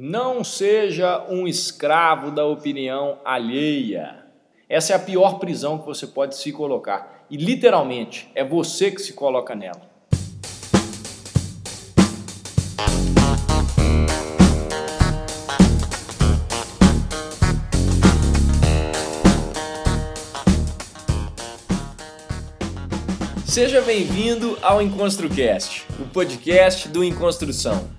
Não seja um escravo da opinião alheia. Essa é a pior prisão que você pode se colocar. E literalmente é você que se coloca nela. Seja bem-vindo ao EnconstruCast, o podcast do Enconstrução.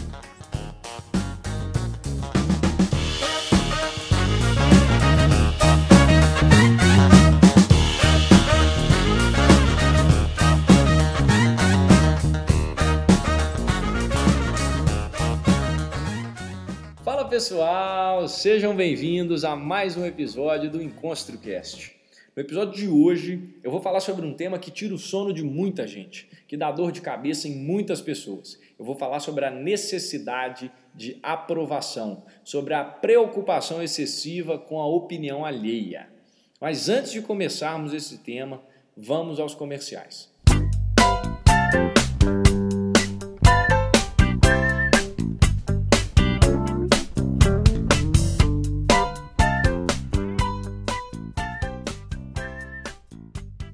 Pessoal, sejam bem-vindos a mais um episódio do EnconstruCast. No episódio de hoje, eu vou falar sobre um tema que tira o sono de muita gente, que dá dor de cabeça em muitas pessoas. Eu vou falar sobre a necessidade de aprovação, sobre a preocupação excessiva com a opinião alheia. Mas antes de começarmos esse tema, vamos aos comerciais.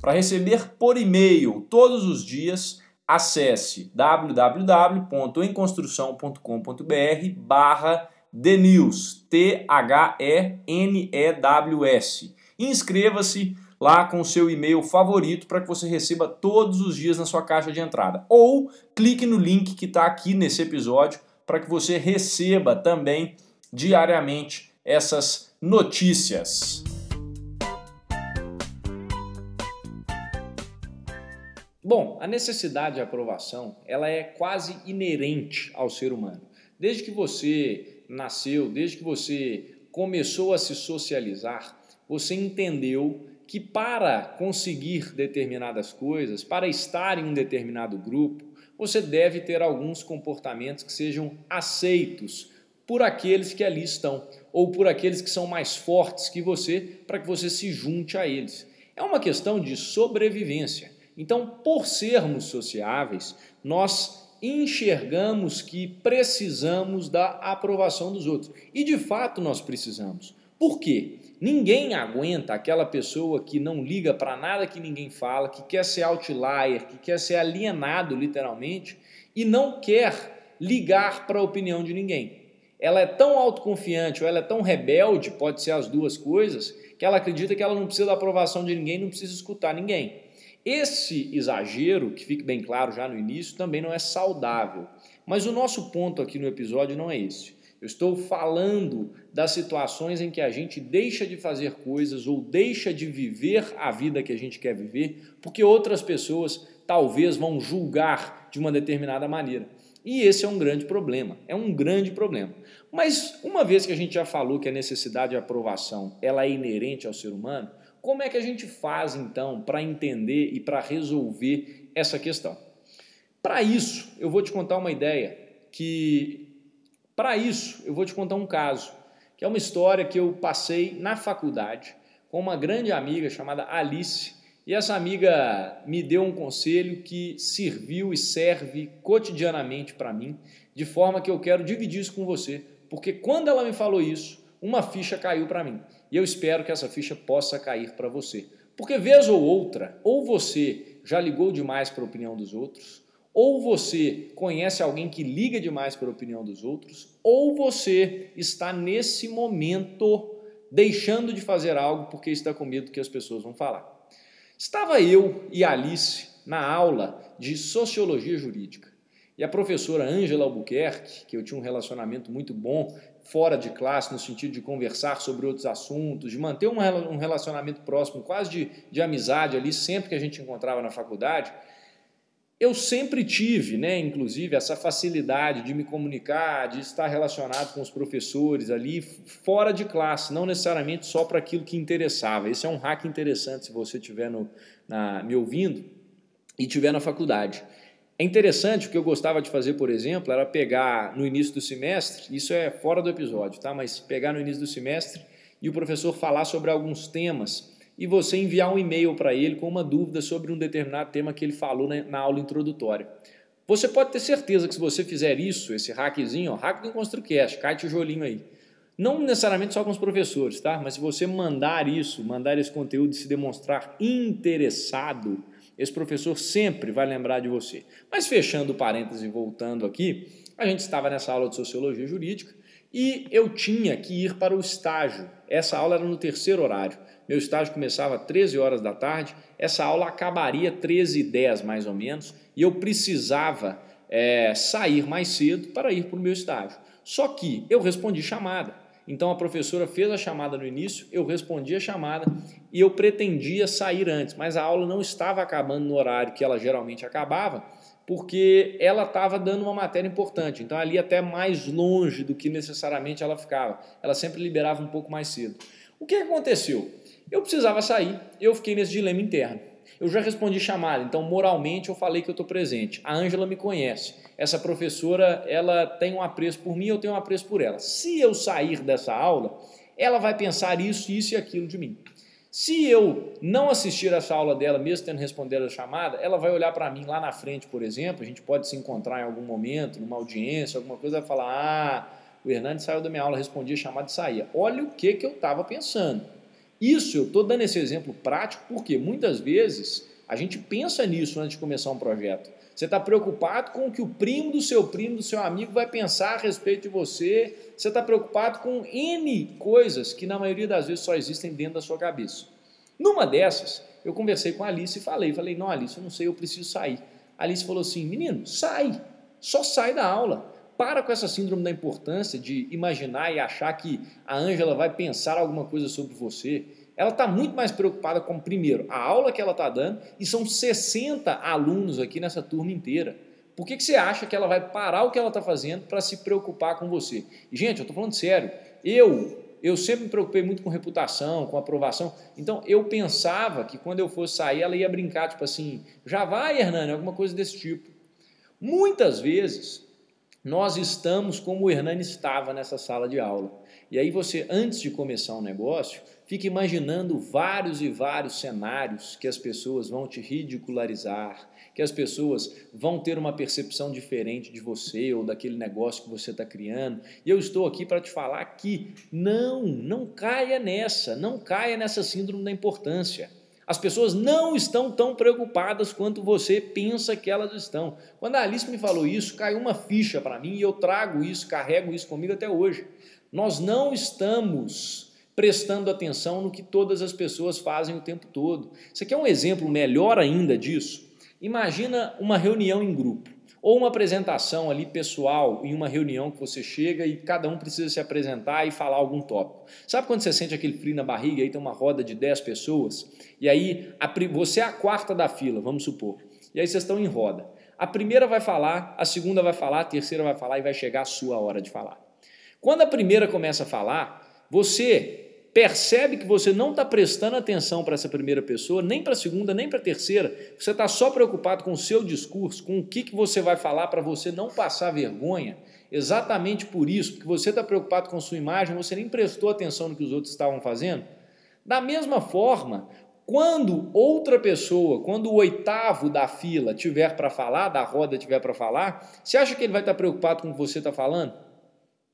Para receber por e-mail todos os dias, acesse www.emconstrução.com.br barra TheNews, T-H-E-N-E-W-S. Inscreva-se lá com o seu e-mail favorito para que você receba todos os dias na sua caixa de entrada. Ou clique no link que está aqui nesse episódio para que você receba também diariamente essas notícias. Bom, a necessidade de aprovação, ela é quase inerente ao ser humano. Desde que você nasceu, desde que você começou a se socializar, você entendeu que para conseguir determinadas coisas, para estar em um determinado grupo, você deve ter alguns comportamentos que sejam aceitos por aqueles que ali estão, ou por aqueles que são mais fortes que você, para que você se junte a eles. É uma questão de sobrevivência. Então, por sermos sociáveis, nós enxergamos que precisamos da aprovação dos outros. E de fato nós precisamos. Por quê? Ninguém aguenta aquela pessoa que não liga para nada que ninguém fala, que quer ser outlier, que quer ser alienado literalmente e não quer ligar para a opinião de ninguém. Ela é tão autoconfiante ou ela é tão rebelde, pode ser as duas coisas, que ela acredita que ela não precisa da aprovação de ninguém, não precisa escutar ninguém. Esse exagero, que fique bem claro já no início, também não é saudável. Mas o nosso ponto aqui no episódio não é esse. Eu estou falando das situações em que a gente deixa de fazer coisas ou deixa de viver a vida que a gente quer viver, porque outras pessoas talvez vão julgar de uma determinada maneira. E esse é um grande problema, é um grande problema. Mas uma vez que a gente já falou que a necessidade de aprovação ela é inerente ao ser humano, como é que a gente faz então para entender e para resolver essa questão? Para isso, eu vou te contar uma ideia que para isso eu vou te contar um caso, que é uma história que eu passei na faculdade com uma grande amiga chamada Alice, e essa amiga me deu um conselho que serviu e serve cotidianamente para mim, de forma que eu quero dividir isso com você, porque quando ela me falou isso, uma ficha caiu para mim. E eu espero que essa ficha possa cair para você. Porque vez ou outra, ou você já ligou demais para a opinião dos outros, ou você conhece alguém que liga demais para a opinião dos outros, ou você está nesse momento deixando de fazer algo porque está com medo do que as pessoas vão falar. Estava eu e Alice na aula de Sociologia Jurídica. E a professora Ângela Albuquerque, que eu tinha um relacionamento muito bom fora de classe, no sentido de conversar sobre outros assuntos, de manter um relacionamento próximo, quase de, de amizade ali, sempre que a gente encontrava na faculdade, eu sempre tive, né, inclusive, essa facilidade de me comunicar, de estar relacionado com os professores ali, fora de classe, não necessariamente só para aquilo que interessava. Esse é um hack interessante se você estiver me ouvindo e estiver na faculdade. É interessante, o que eu gostava de fazer, por exemplo, era pegar no início do semestre, isso é fora do episódio, tá? mas pegar no início do semestre e o professor falar sobre alguns temas e você enviar um e-mail para ele com uma dúvida sobre um determinado tema que ele falou na, aula introdutória. Você pode ter certeza que se você fizer isso, esse hackzinho, ó, hack do ConstruCast, cai tijolinho aí. Não necessariamente só com os professores, tá? Mas se você mandar isso, mandar esse conteúdo e se demonstrar interessado, esse professor sempre vai lembrar de você. Mas fechando o parêntese e voltando aqui, a gente estava nessa aula de Sociologia Jurídica e eu tinha que ir para o estágio. Essa aula era no terceiro horário. Meu estágio começava às 13 horas da tarde, essa aula acabaria 13 e 10 mais ou menos, e eu precisava é, sair mais cedo para ir para o meu estágio. Só que eu respondi chamada. Então a professora fez a chamada no início, eu respondi a chamada e eu pretendia sair antes, mas a aula não estava acabando no horário que ela geralmente acabava, porque ela estava dando uma matéria importante. Então ali até mais longe do que necessariamente ela ficava. Ela sempre liberava um pouco mais cedo. O que aconteceu? Eu precisava sair, eu fiquei nesse dilema interno. Eu já respondi chamada, então moralmente eu falei que eu estou presente. A Ângela me conhece. Essa professora, ela tem um apreço por mim, eu tenho um apreço por ela. Se eu sair dessa aula, ela vai pensar isso, isso e aquilo de mim. Se eu não assistir essa aula dela, mesmo tendo respondido a chamada, ela vai olhar para mim lá na frente, por exemplo, a gente pode se encontrar em algum momento, numa audiência, alguma coisa, vai falar, ah, o Hernandes saiu da minha aula, respondia a chamada e saía. Olha o que, que eu estava pensando. Isso eu estou dando esse exemplo prático porque muitas vezes a gente pensa nisso antes de começar um projeto. Você está preocupado com o que o primo do seu primo, do seu amigo, vai pensar a respeito de você. Você está preocupado com N coisas que na maioria das vezes só existem dentro da sua cabeça. Numa dessas, eu conversei com a Alice e falei, falei, não, Alice, eu não sei, eu preciso sair. A Alice falou assim, menino, sai, só sai da aula. Para com essa síndrome da importância de imaginar e achar que a Ângela vai pensar alguma coisa sobre você. Ela está muito mais preocupada com, primeiro, a aula que ela está dando, e são 60 alunos aqui nessa turma inteira. Por que, que você acha que ela vai parar o que ela está fazendo para se preocupar com você? Gente, eu estou falando sério. Eu, eu sempre me preocupei muito com reputação, com aprovação. Então, eu pensava que quando eu fosse sair, ela ia brincar, tipo assim, já vai, Hernani, alguma coisa desse tipo. Muitas vezes, nós estamos como o Hernani estava nessa sala de aula. E aí você, antes de começar um negócio, fica imaginando vários e vários cenários que as pessoas vão te ridicularizar, que as pessoas vão ter uma percepção diferente de você ou daquele negócio que você está criando. E eu estou aqui para te falar que não, não caia nessa, não caia nessa síndrome da importância. As pessoas não estão tão preocupadas quanto você pensa que elas estão. Quando a Alice me falou isso, caiu uma ficha para mim e eu trago isso, carrego isso comigo até hoje. Nós não estamos prestando atenção no que todas as pessoas fazem o tempo todo. Você quer um exemplo melhor ainda disso? Imagina uma reunião em grupo. Ou uma apresentação ali pessoal em uma reunião que você chega e cada um precisa se apresentar e falar algum tópico. Sabe quando você sente aquele frio na barriga e aí tem uma roda de 10 pessoas? E aí a, você é a quarta da fila, vamos supor. E aí vocês estão em roda. A primeira vai falar, a segunda vai falar, a terceira vai falar e vai chegar a sua hora de falar. Quando a primeira começa a falar, você percebe que você não está prestando atenção para essa primeira pessoa, nem para a segunda, nem para a terceira, você está só preocupado com o seu discurso, com o que, que você vai falar para você não passar vergonha, exatamente por isso, porque você está preocupado com sua imagem, você nem prestou atenção no que os outros estavam fazendo. Da mesma forma, quando outra pessoa, quando o oitavo da fila tiver para falar, da roda tiver para falar, você acha que ele vai estar tá preocupado com o que você está falando?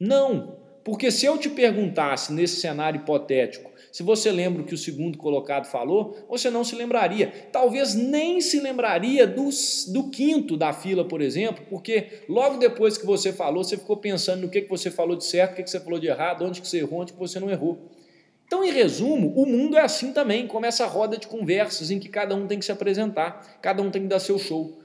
Não. Porque se eu te perguntasse nesse cenário hipotético, se você lembra o que o segundo colocado falou, você não se lembraria. Talvez nem se lembraria do, do quinto da fila, por exemplo, porque logo depois que você falou, você ficou pensando no que, que você falou de certo, o que, que você falou de errado, onde que você errou, onde que você não errou. Então, em resumo, o mundo é assim também, como essa roda de conversas em que cada um tem que se apresentar, cada um tem que dar seu show.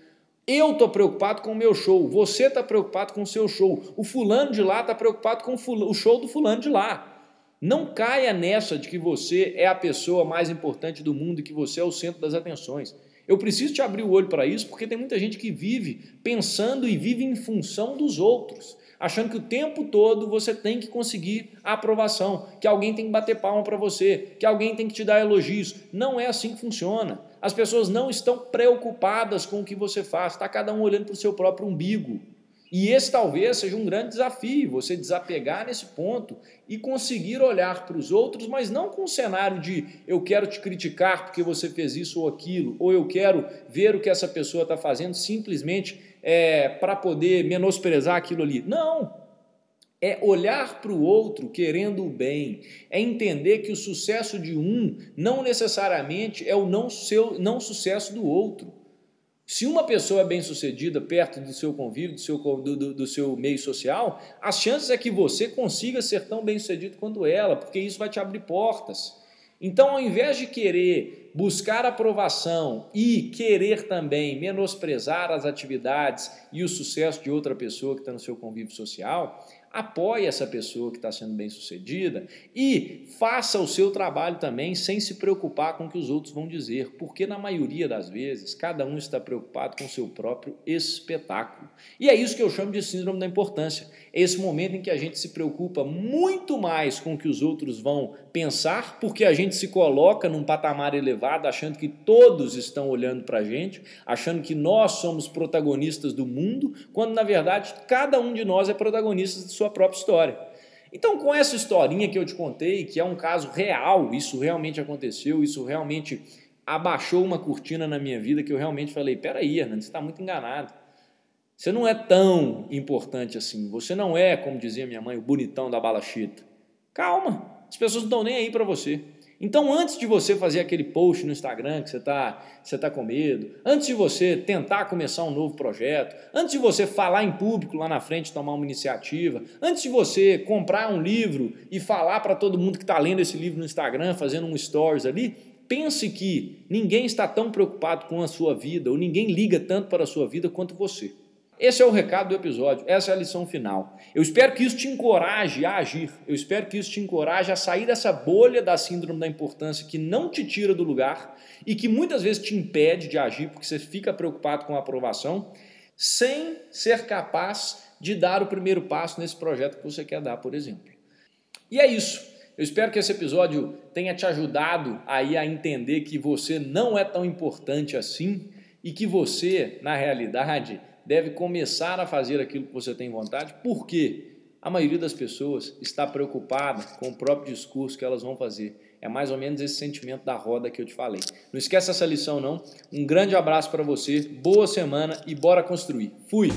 Eu estou preocupado com o meu show, você está preocupado com o seu show, o fulano de lá está preocupado com o show do fulano de lá. Não caia nessa de que você é a pessoa mais importante do mundo e que você é o centro das atenções. Eu preciso te abrir o olho para isso porque tem muita gente que vive pensando e vive em função dos outros, achando que o tempo todo você tem que conseguir a aprovação, que alguém tem que bater palma para você, que alguém tem que te dar elogios. Não é assim que funciona. As pessoas não estão preocupadas com o que você faz, está cada um olhando para o seu próprio umbigo. E esse talvez seja um grande desafio, você desapegar nesse ponto e conseguir olhar para os outros, mas não com o cenário de eu quero te criticar porque você fez isso ou aquilo, ou eu quero ver o que essa pessoa está fazendo simplesmente é, para poder menosprezar aquilo ali. Não! É olhar para o outro querendo o bem, é entender que o sucesso de um não necessariamente é o não, seu, não sucesso do outro. Se uma pessoa é bem sucedida perto do seu convívio, do seu, do, do, do, seu meio social, as chances é que você consiga ser tão bem sucedido quanto ela, porque isso vai te abrir portas. Então, ao invés de querer buscar aprovação e querer também menosprezar as atividades e o sucesso de outra pessoa que está no seu convívio social, apoie essa pessoa que está sendo bem sucedida e faça o seu trabalho também sem se preocupar com o que os outros vão dizer, porque na maioria das vezes cada um está preocupado com o seu próprio espetáculo. E é isso que eu chamo de síndrome da importância. É esse momento em que a gente se preocupa muito mais com o que os outros vão pensar, porque a gente se coloca num patamar elevado, achando que todos estão olhando para a gente, achando que nós somos protagonistas do mundo, quando na verdade cada um de nós é protagonista de sua própria história. Então, com essa historinha que eu te contei, que é um caso real, isso realmente aconteceu, isso realmente abaixou uma cortina na minha vida que eu realmente falei: peraí, Hernando, você está muito enganado. Você não é tão importante assim. Você não é, como dizia minha mãe, o bonitão da bala chita. Calma, as pessoas não estão nem aí para você. Então, antes de você fazer aquele post no Instagram que você está você tá com medo, antes de você tentar começar um novo projeto, antes de você falar em público lá na frente, tomar uma iniciativa, antes de você comprar um livro e falar para todo mundo que está lendo esse livro no Instagram, fazendo um stories ali, pense que ninguém está tão preocupado com a sua vida ou ninguém liga tanto para a sua vida quanto você. Esse é o recado do episódio, essa é a lição final. Eu espero que isso te encoraje a agir, eu espero que isso te encoraje a sair dessa bolha da síndrome da importância que não te tira do lugar e que muitas vezes te impede de agir porque você fica preocupado com a aprovação, sem ser capaz de dar o primeiro passo nesse projeto que você quer dar, por exemplo. E é isso. Eu espero que esse episódio tenha te ajudado aí a entender que você não é tão importante assim e que você, na realidade, deve começar a fazer aquilo que você tem vontade, porque a maioria das pessoas está preocupada com o próprio discurso que elas vão fazer. É mais ou menos esse sentimento da roda que eu te falei. Não esqueça essa lição não. Um grande abraço para você, boa semana e bora construir. Fui!